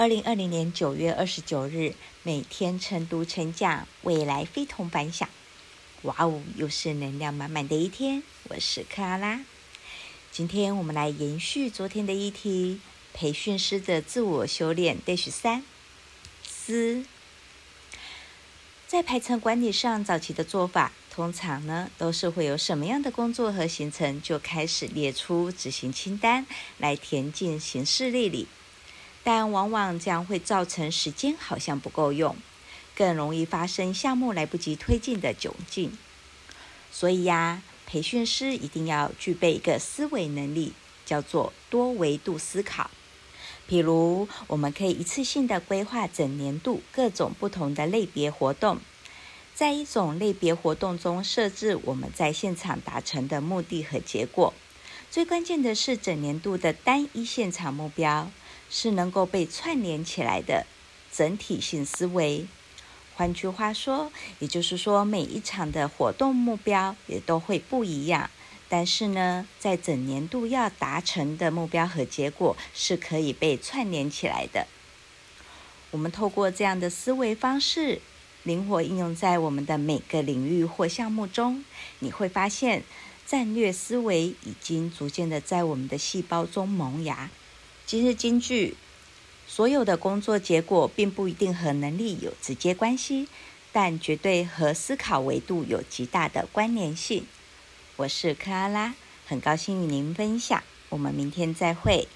二零二零年九月二十九日，每天晨读晨讲，未来非同凡响。哇哦，又是能量满满的一天！我是克拉拉。今天我们来延续昨天的议题，培训师的自我修炼 Dash 三。思，在排程管理上，早期的做法通常呢，都是会有什么样的工作和行程，就开始列出执行清单，来填进行事历里。但往往这样会造成时间好像不够用，更容易发生项目来不及推进的窘境。所以呀，培训师一定要具备一个思维能力，叫做多维度思考。譬如，我们可以一次性的规划整年度各种不同的类别活动，在一种类别活动中设置我们在现场达成的目的和结果。最关键的是整年度的单一现场目标。是能够被串联起来的整体性思维。换句话说，也就是说，每一场的活动目标也都会不一样，但是呢，在整年度要达成的目标和结果是可以被串联起来的。我们透过这样的思维方式，灵活应用在我们的每个领域或项目中，你会发现，战略思维已经逐渐的在我们的细胞中萌芽。今日金句：所有的工作结果并不一定和能力有直接关系，但绝对和思考维度有极大的关联性。我是克拉拉，很高兴与您分享。我们明天再会。